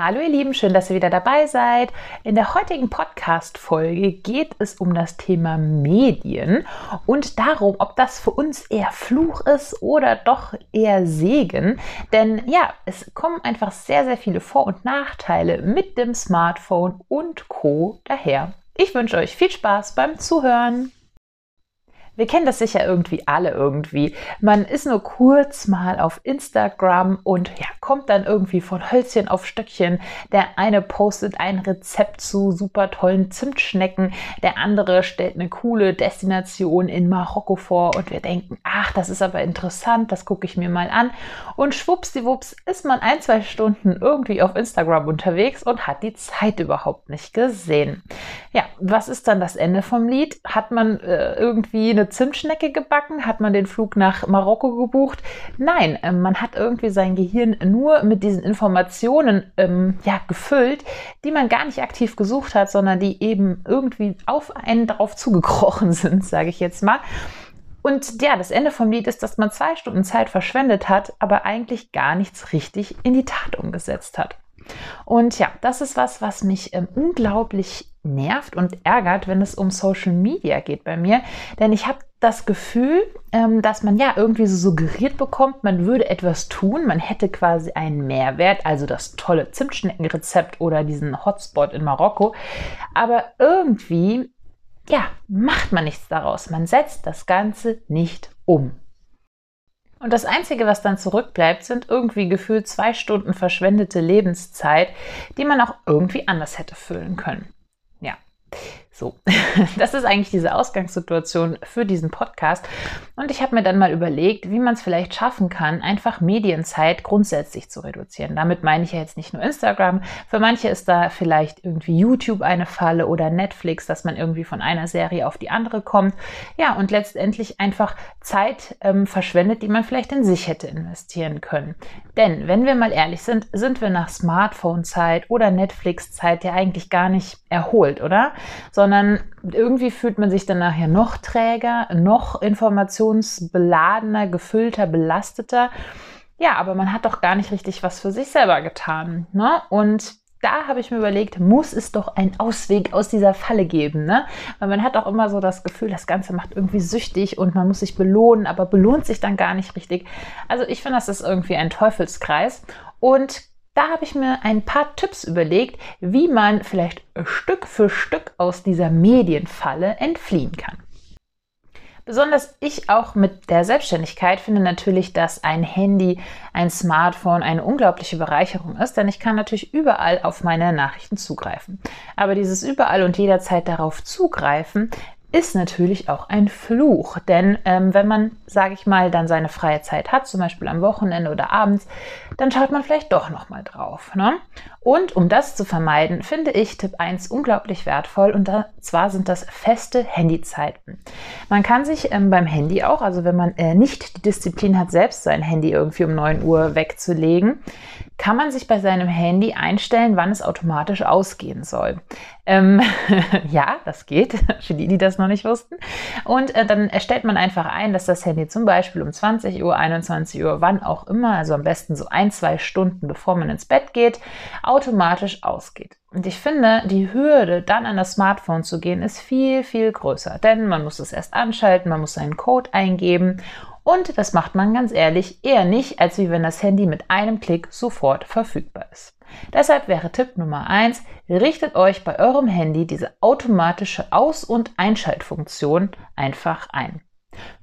Hallo ihr Lieben, schön, dass ihr wieder dabei seid. In der heutigen Podcast-Folge geht es um das Thema Medien und darum, ob das für uns eher Fluch ist oder doch eher Segen. Denn ja, es kommen einfach sehr, sehr viele Vor- und Nachteile mit dem Smartphone und Co. daher. Ich wünsche euch viel Spaß beim Zuhören. Wir kennen das sicher irgendwie alle irgendwie. Man ist nur kurz mal auf Instagram und ja, kommt dann irgendwie von Hölzchen auf Stöckchen. Der eine postet ein Rezept zu super tollen Zimtschnecken, der andere stellt eine coole Destination in Marokko vor und wir denken, ach, das ist aber interessant, das gucke ich mir mal an. Und schwuppsdiwupps ist man ein, zwei Stunden irgendwie auf Instagram unterwegs und hat die Zeit überhaupt nicht gesehen. Ja, was ist dann das Ende vom Lied? Hat man äh, irgendwie eine Zimtschnecke gebacken? Hat man den Flug nach Marokko gebucht? Nein, äh, man hat irgendwie sein Gehirn nur mit diesen Informationen ähm, ja, gefüllt, die man gar nicht aktiv gesucht hat, sondern die eben irgendwie auf einen drauf zugekrochen sind, sage ich jetzt mal. Und ja, das Ende vom Lied ist, dass man zwei Stunden Zeit verschwendet hat, aber eigentlich gar nichts richtig in die Tat umgesetzt hat. Und ja, das ist was, was mich ähm, unglaublich nervt und ärgert, wenn es um Social Media geht bei mir. Denn ich habe das Gefühl, ähm, dass man ja irgendwie so suggeriert bekommt, man würde etwas tun, man hätte quasi einen Mehrwert, also das tolle Zimtschneckenrezept oder diesen Hotspot in Marokko. Aber irgendwie, ja, macht man nichts daraus. Man setzt das Ganze nicht um. Und das Einzige, was dann zurückbleibt, sind irgendwie gefühlt zwei Stunden verschwendete Lebenszeit, die man auch irgendwie anders hätte füllen können. you So, das ist eigentlich diese Ausgangssituation für diesen Podcast. Und ich habe mir dann mal überlegt, wie man es vielleicht schaffen kann, einfach Medienzeit grundsätzlich zu reduzieren. Damit meine ich ja jetzt nicht nur Instagram. Für manche ist da vielleicht irgendwie YouTube eine Falle oder Netflix, dass man irgendwie von einer Serie auf die andere kommt. Ja, und letztendlich einfach Zeit ähm, verschwendet, die man vielleicht in sich hätte investieren können. Denn, wenn wir mal ehrlich sind, sind wir nach Smartphone-Zeit oder Netflix-Zeit ja eigentlich gar nicht erholt, oder? Sondern sondern irgendwie fühlt man sich dann nachher noch träger, noch informationsbeladener, gefüllter, belasteter. Ja, aber man hat doch gar nicht richtig was für sich selber getan. Ne? Und da habe ich mir überlegt, muss es doch einen Ausweg aus dieser Falle geben, ne? Weil man hat auch immer so das Gefühl, das Ganze macht irgendwie süchtig und man muss sich belohnen, aber belohnt sich dann gar nicht richtig. Also ich finde, das ist irgendwie ein Teufelskreis. Und da habe ich mir ein paar Tipps überlegt, wie man vielleicht Stück für Stück aus dieser Medienfalle entfliehen kann. Besonders ich auch mit der Selbstständigkeit finde natürlich, dass ein Handy, ein Smartphone eine unglaubliche Bereicherung ist, denn ich kann natürlich überall auf meine Nachrichten zugreifen. Aber dieses überall und jederzeit darauf zugreifen ist natürlich auch ein Fluch. Denn ähm, wenn man, sage ich mal, dann seine freie Zeit hat, zum Beispiel am Wochenende oder abends, dann schaut man vielleicht doch nochmal drauf. Ne? Und um das zu vermeiden, finde ich Tipp 1 unglaublich wertvoll und zwar sind das feste Handyzeiten. Man kann sich ähm, beim Handy auch, also wenn man äh, nicht die Disziplin hat, selbst sein Handy irgendwie um 9 Uhr wegzulegen, kann man sich bei seinem Handy einstellen, wann es automatisch ausgehen soll. Ähm, ja, das geht, für die, die das noch nicht wussten. Und äh, dann erstellt man einfach ein, dass das Handy zum Beispiel um 20 Uhr, 21 Uhr, wann auch immer, also am besten so ein, zwei Stunden bevor man ins Bett geht, automatisch ausgeht. Und ich finde, die Hürde, dann an das Smartphone zu gehen, ist viel, viel größer. Denn man muss es erst anschalten, man muss seinen Code eingeben und das macht man ganz ehrlich eher nicht, als wie wenn das Handy mit einem Klick sofort verfügbar ist. Deshalb wäre Tipp Nummer eins: richtet euch bei eurem Handy diese automatische Aus- und Einschaltfunktion einfach ein.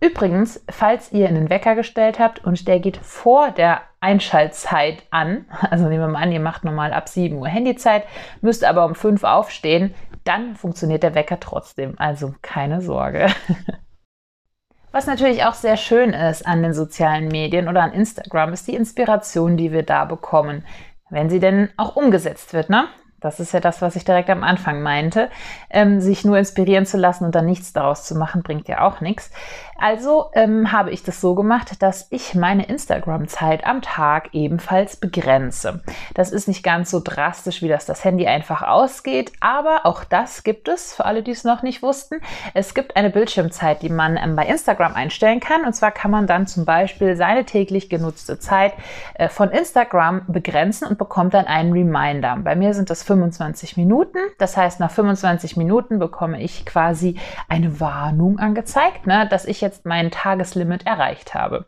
Übrigens, falls ihr einen Wecker gestellt habt und der geht vor der Einschaltzeit an, also nehmen wir mal an, ihr macht normal ab 7 Uhr Handyzeit, müsst aber um 5 Uhr aufstehen, dann funktioniert der Wecker trotzdem. Also keine Sorge. Was natürlich auch sehr schön ist an den sozialen Medien oder an Instagram, ist die Inspiration, die wir da bekommen, wenn sie denn auch umgesetzt wird. Ne? Das ist ja das, was ich direkt am Anfang meinte. Ähm, sich nur inspirieren zu lassen und dann nichts daraus zu machen, bringt ja auch nichts. Also ähm, habe ich das so gemacht, dass ich meine Instagram-Zeit am Tag ebenfalls begrenze. Das ist nicht ganz so drastisch, wie das das Handy einfach ausgeht, aber auch das gibt es, für alle, die es noch nicht wussten. Es gibt eine Bildschirmzeit, die man ähm, bei Instagram einstellen kann. Und zwar kann man dann zum Beispiel seine täglich genutzte Zeit äh, von Instagram begrenzen und bekommt dann einen Reminder. Bei mir sind das 25 Minuten. Das heißt, nach 25 Minuten bekomme ich quasi eine Warnung angezeigt, ne, dass ich jetzt mein Tageslimit erreicht habe.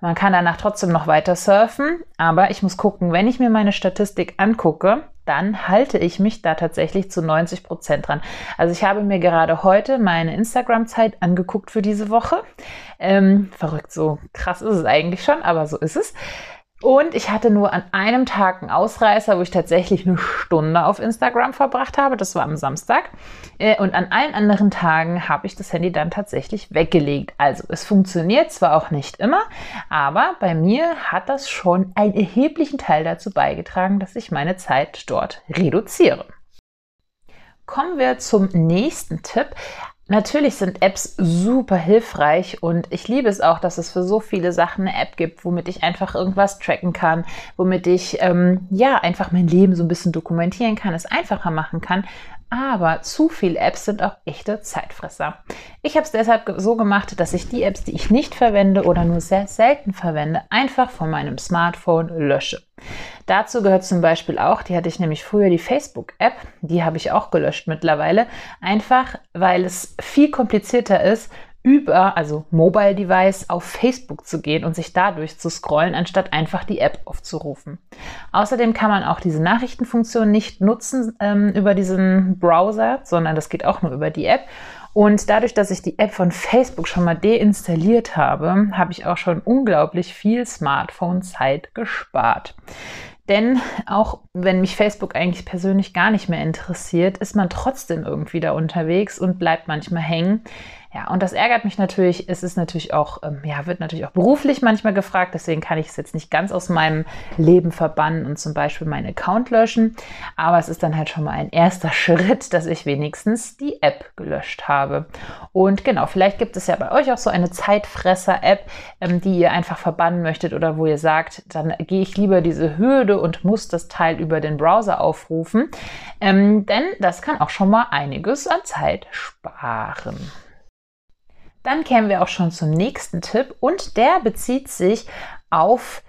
Man kann danach trotzdem noch weiter surfen, aber ich muss gucken, wenn ich mir meine Statistik angucke, dann halte ich mich da tatsächlich zu 90 Prozent dran. Also ich habe mir gerade heute meine Instagram-Zeit angeguckt für diese Woche. Ähm, verrückt, so krass ist es eigentlich schon, aber so ist es. Und ich hatte nur an einem Tag einen Ausreißer, wo ich tatsächlich eine Stunde auf Instagram verbracht habe. Das war am Samstag. Äh, und an allen anderen Tagen habe ich das Handy dann tatsächlich weggelegt. Also es funktioniert zwar auch nicht immer, aber bei mir hat das schon einen erheblichen Teil dazu beigetragen, dass ich meine Zeit dort reduziere. Kommen wir zum nächsten Tipp. Natürlich sind Apps super hilfreich und ich liebe es auch, dass es für so viele Sachen eine App gibt, womit ich einfach irgendwas tracken kann, womit ich ähm, ja einfach mein Leben so ein bisschen dokumentieren kann, es einfacher machen kann. Aber zu viele Apps sind auch echte Zeitfresser. Ich habe es deshalb so gemacht, dass ich die Apps, die ich nicht verwende oder nur sehr selten verwende, einfach von meinem Smartphone lösche. Dazu gehört zum Beispiel auch, die hatte ich nämlich früher die Facebook-App, die habe ich auch gelöscht mittlerweile, einfach weil es viel komplizierter ist, über, also Mobile Device, auf Facebook zu gehen und sich dadurch zu scrollen, anstatt einfach die App aufzurufen. Außerdem kann man auch diese Nachrichtenfunktion nicht nutzen ähm, über diesen Browser, sondern das geht auch nur über die App. Und dadurch, dass ich die App von Facebook schon mal deinstalliert habe, habe ich auch schon unglaublich viel Smartphone-Zeit gespart. Denn auch wenn mich Facebook eigentlich persönlich gar nicht mehr interessiert, ist man trotzdem irgendwie da unterwegs und bleibt manchmal hängen. Ja, und das ärgert mich natürlich. Es ist natürlich auch, ähm, ja, wird natürlich auch beruflich manchmal gefragt. Deswegen kann ich es jetzt nicht ganz aus meinem Leben verbannen und zum Beispiel meinen Account löschen. Aber es ist dann halt schon mal ein erster Schritt, dass ich wenigstens die App gelöscht habe. Und genau, vielleicht gibt es ja bei euch auch so eine Zeitfresser-App, ähm, die ihr einfach verbannen möchtet oder wo ihr sagt, dann gehe ich lieber diese Hürde und muss das Teil über den Browser aufrufen. Ähm, denn das kann auch schon mal einiges an Zeit sparen. Dann kämen wir auch schon zum nächsten Tipp und der bezieht sich auf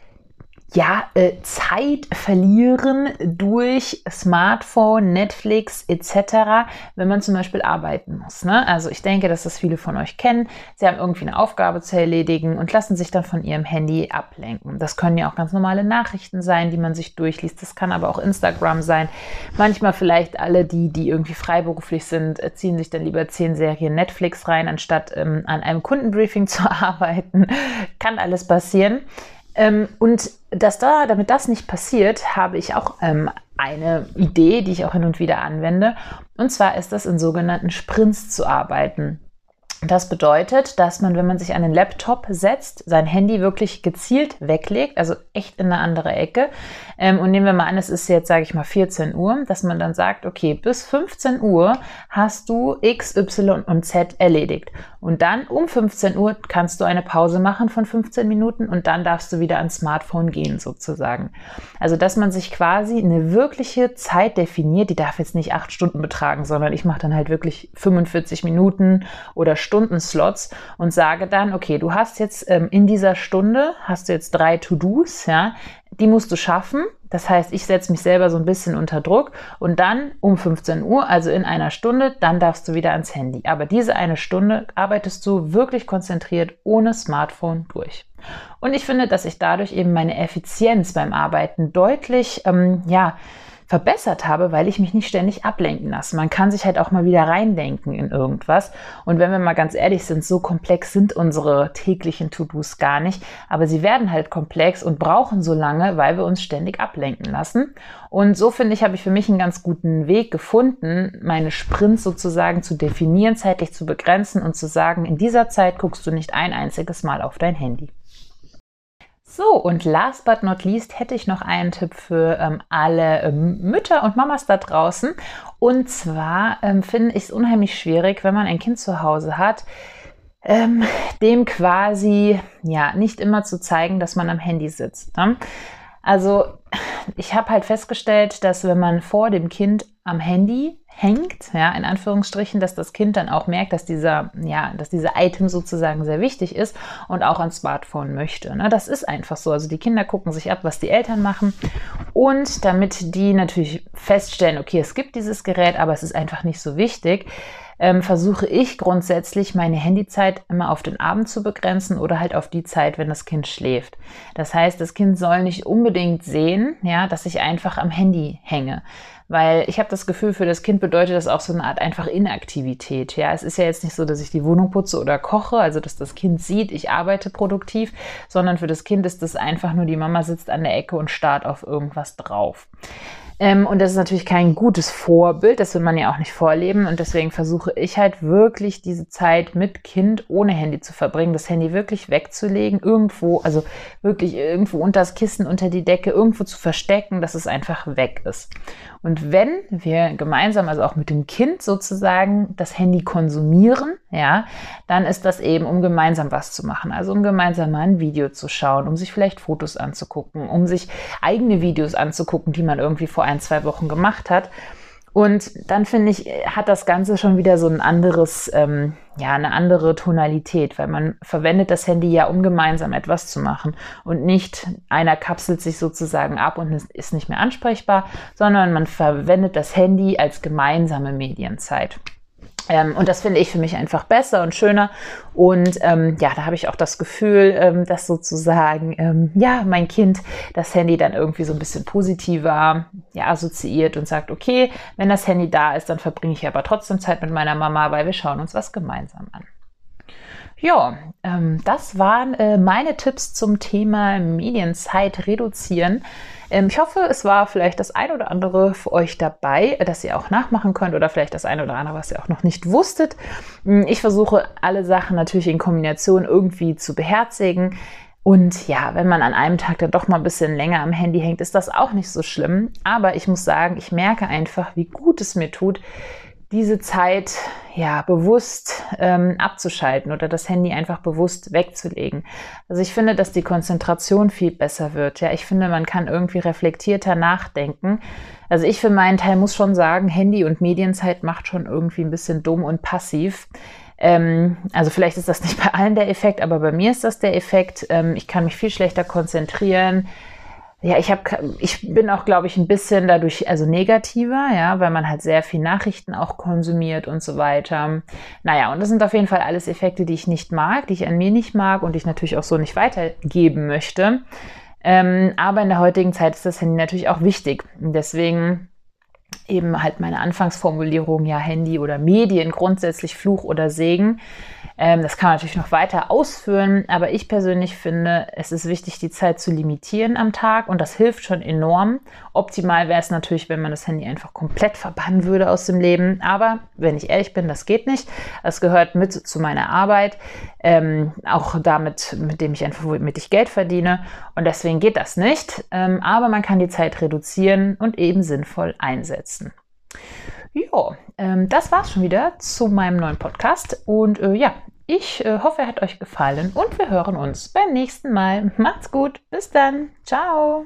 ja, äh, Zeit verlieren durch Smartphone, Netflix etc., wenn man zum Beispiel arbeiten muss. Ne? Also ich denke, dass das viele von euch kennen. Sie haben irgendwie eine Aufgabe zu erledigen und lassen sich dann von ihrem Handy ablenken. Das können ja auch ganz normale Nachrichten sein, die man sich durchliest. Das kann aber auch Instagram sein. Manchmal vielleicht alle die, die irgendwie freiberuflich sind, äh, ziehen sich dann lieber zehn Serien Netflix rein, anstatt ähm, an einem Kundenbriefing zu arbeiten. kann alles passieren. Ähm, und dass da, damit das nicht passiert, habe ich auch ähm, eine Idee, die ich auch hin und wieder anwende. Und zwar ist das in sogenannten Sprints zu arbeiten. Das bedeutet, dass man, wenn man sich an den Laptop setzt, sein Handy wirklich gezielt weglegt, also echt in eine andere Ecke. Ähm, und nehmen wir mal an, es ist jetzt, sage ich mal, 14 Uhr, dass man dann sagt, okay, bis 15 Uhr hast du X, Y und Z erledigt. Und dann um 15 Uhr kannst du eine Pause machen von 15 Minuten und dann darfst du wieder ans Smartphone gehen, sozusagen. Also, dass man sich quasi eine wirkliche Zeit definiert, die darf jetzt nicht acht Stunden betragen, sondern ich mache dann halt wirklich 45 Minuten oder Stunden Stundenslots und sage dann, okay, du hast jetzt ähm, in dieser Stunde, hast du jetzt drei To-Dos, ja, die musst du schaffen. Das heißt, ich setze mich selber so ein bisschen unter Druck und dann um 15 Uhr, also in einer Stunde, dann darfst du wieder ans Handy. Aber diese eine Stunde arbeitest du wirklich konzentriert ohne Smartphone durch. Und ich finde, dass ich dadurch eben meine Effizienz beim Arbeiten deutlich, ähm, ja, verbessert habe, weil ich mich nicht ständig ablenken lasse. Man kann sich halt auch mal wieder reindenken in irgendwas. Und wenn wir mal ganz ehrlich sind, so komplex sind unsere täglichen To-Dos gar nicht. Aber sie werden halt komplex und brauchen so lange, weil wir uns ständig ablenken lassen. Und so finde ich, habe ich für mich einen ganz guten Weg gefunden, meine Sprints sozusagen zu definieren, zeitlich zu begrenzen und zu sagen, in dieser Zeit guckst du nicht ein einziges Mal auf dein Handy. So, und last but not least hätte ich noch einen Tipp für ähm, alle ähm, Mütter und Mamas da draußen. Und zwar ähm, finde ich es unheimlich schwierig, wenn man ein Kind zu Hause hat, ähm, dem quasi ja nicht immer zu zeigen, dass man am Handy sitzt. Ne? Also ich habe halt festgestellt, dass wenn man vor dem Kind am Handy hängt, ja, in Anführungsstrichen, dass das Kind dann auch merkt, dass dieser, ja, dass diese Item sozusagen sehr wichtig ist und auch ein Smartphone möchte. Ne? Das ist einfach so. Also die Kinder gucken sich ab, was die Eltern machen. Und damit die natürlich feststellen, okay, es gibt dieses Gerät, aber es ist einfach nicht so wichtig, ähm, versuche ich grundsätzlich meine Handyzeit immer auf den Abend zu begrenzen oder halt auf die Zeit, wenn das Kind schläft. Das heißt, das Kind soll nicht unbedingt sehen, ja, dass ich einfach am Handy hänge. Weil ich habe das Gefühl, für das Kind bedeutet das auch so eine Art einfach Inaktivität. Ja, es ist ja jetzt nicht so, dass ich die Wohnung putze oder koche, also dass das Kind sieht, ich arbeite produktiv, sondern für das Kind ist es einfach nur, die Mama sitzt an der Ecke und starrt auf irgendwas drauf. Ähm, und das ist natürlich kein gutes Vorbild, das will man ja auch nicht vorleben. Und deswegen versuche ich halt wirklich diese Zeit mit Kind ohne Handy zu verbringen, das Handy wirklich wegzulegen, irgendwo, also wirklich irgendwo unter das Kissen, unter die Decke, irgendwo zu verstecken, dass es einfach weg ist. Und wenn wir gemeinsam, also auch mit dem Kind sozusagen, das Handy konsumieren, ja, dann ist das eben, um gemeinsam was zu machen. Also um gemeinsam mal ein Video zu schauen, um sich vielleicht Fotos anzugucken, um sich eigene Videos anzugucken, die man irgendwie vor ein, zwei Wochen gemacht hat. Und dann finde ich, hat das Ganze schon wieder so ein anderes, ähm, ja, eine andere Tonalität, weil man verwendet das Handy ja, um gemeinsam etwas zu machen und nicht einer kapselt sich sozusagen ab und ist nicht mehr ansprechbar, sondern man verwendet das Handy als gemeinsame Medienzeit. Ähm, und das finde ich für mich einfach besser und schöner. Und ähm, ja, da habe ich auch das Gefühl, ähm, dass sozusagen, ähm, ja, mein Kind das Handy dann irgendwie so ein bisschen positiver ja, assoziiert und sagt, okay, wenn das Handy da ist, dann verbringe ich aber trotzdem Zeit mit meiner Mama, weil wir schauen uns was gemeinsam an. Ja, ähm, das waren äh, meine Tipps zum Thema Medienzeit reduzieren. Ähm, ich hoffe, es war vielleicht das ein oder andere für euch dabei, das ihr auch nachmachen könnt oder vielleicht das ein oder andere, was ihr auch noch nicht wusstet. Hm, ich versuche alle Sachen natürlich in Kombination irgendwie zu beherzigen. Und ja, wenn man an einem Tag dann doch mal ein bisschen länger am Handy hängt, ist das auch nicht so schlimm. Aber ich muss sagen, ich merke einfach, wie gut es mir tut, diese Zeit ja bewusst ähm, abzuschalten oder das Handy einfach bewusst wegzulegen. Also ich finde, dass die Konzentration viel besser wird. Ja, ich finde, man kann irgendwie reflektierter nachdenken. Also ich für meinen Teil muss schon sagen, Handy und Medienzeit macht schon irgendwie ein bisschen dumm und passiv. Ähm, also vielleicht ist das nicht bei allen der Effekt, aber bei mir ist das der Effekt. Ähm, ich kann mich viel schlechter konzentrieren ja, ich habe, ich bin auch, glaube ich, ein bisschen dadurch, also negativer, ja, weil man halt sehr viel Nachrichten auch konsumiert und so weiter. Naja, und das sind auf jeden Fall alles Effekte, die ich nicht mag, die ich an mir nicht mag und die ich natürlich auch so nicht weitergeben möchte. Ähm, aber in der heutigen Zeit ist das Handy natürlich auch wichtig. Deswegen eben halt meine Anfangsformulierung, ja, Handy oder Medien, grundsätzlich Fluch oder Segen. Ähm, das kann man natürlich noch weiter ausführen, aber ich persönlich finde, es ist wichtig, die Zeit zu limitieren am Tag und das hilft schon enorm. Optimal wäre es natürlich, wenn man das Handy einfach komplett verbannen würde aus dem Leben, aber wenn ich ehrlich bin, das geht nicht. Es gehört mit zu meiner Arbeit, ähm, auch damit, mit dem ich einfach, womit ich Geld verdiene und deswegen geht das nicht. Ähm, aber man kann die Zeit reduzieren und eben sinnvoll einsetzen. Ja, ähm, das war's schon wieder zu meinem neuen Podcast. Und äh, ja, ich äh, hoffe, er hat euch gefallen und wir hören uns beim nächsten Mal. Macht's gut. Bis dann. Ciao.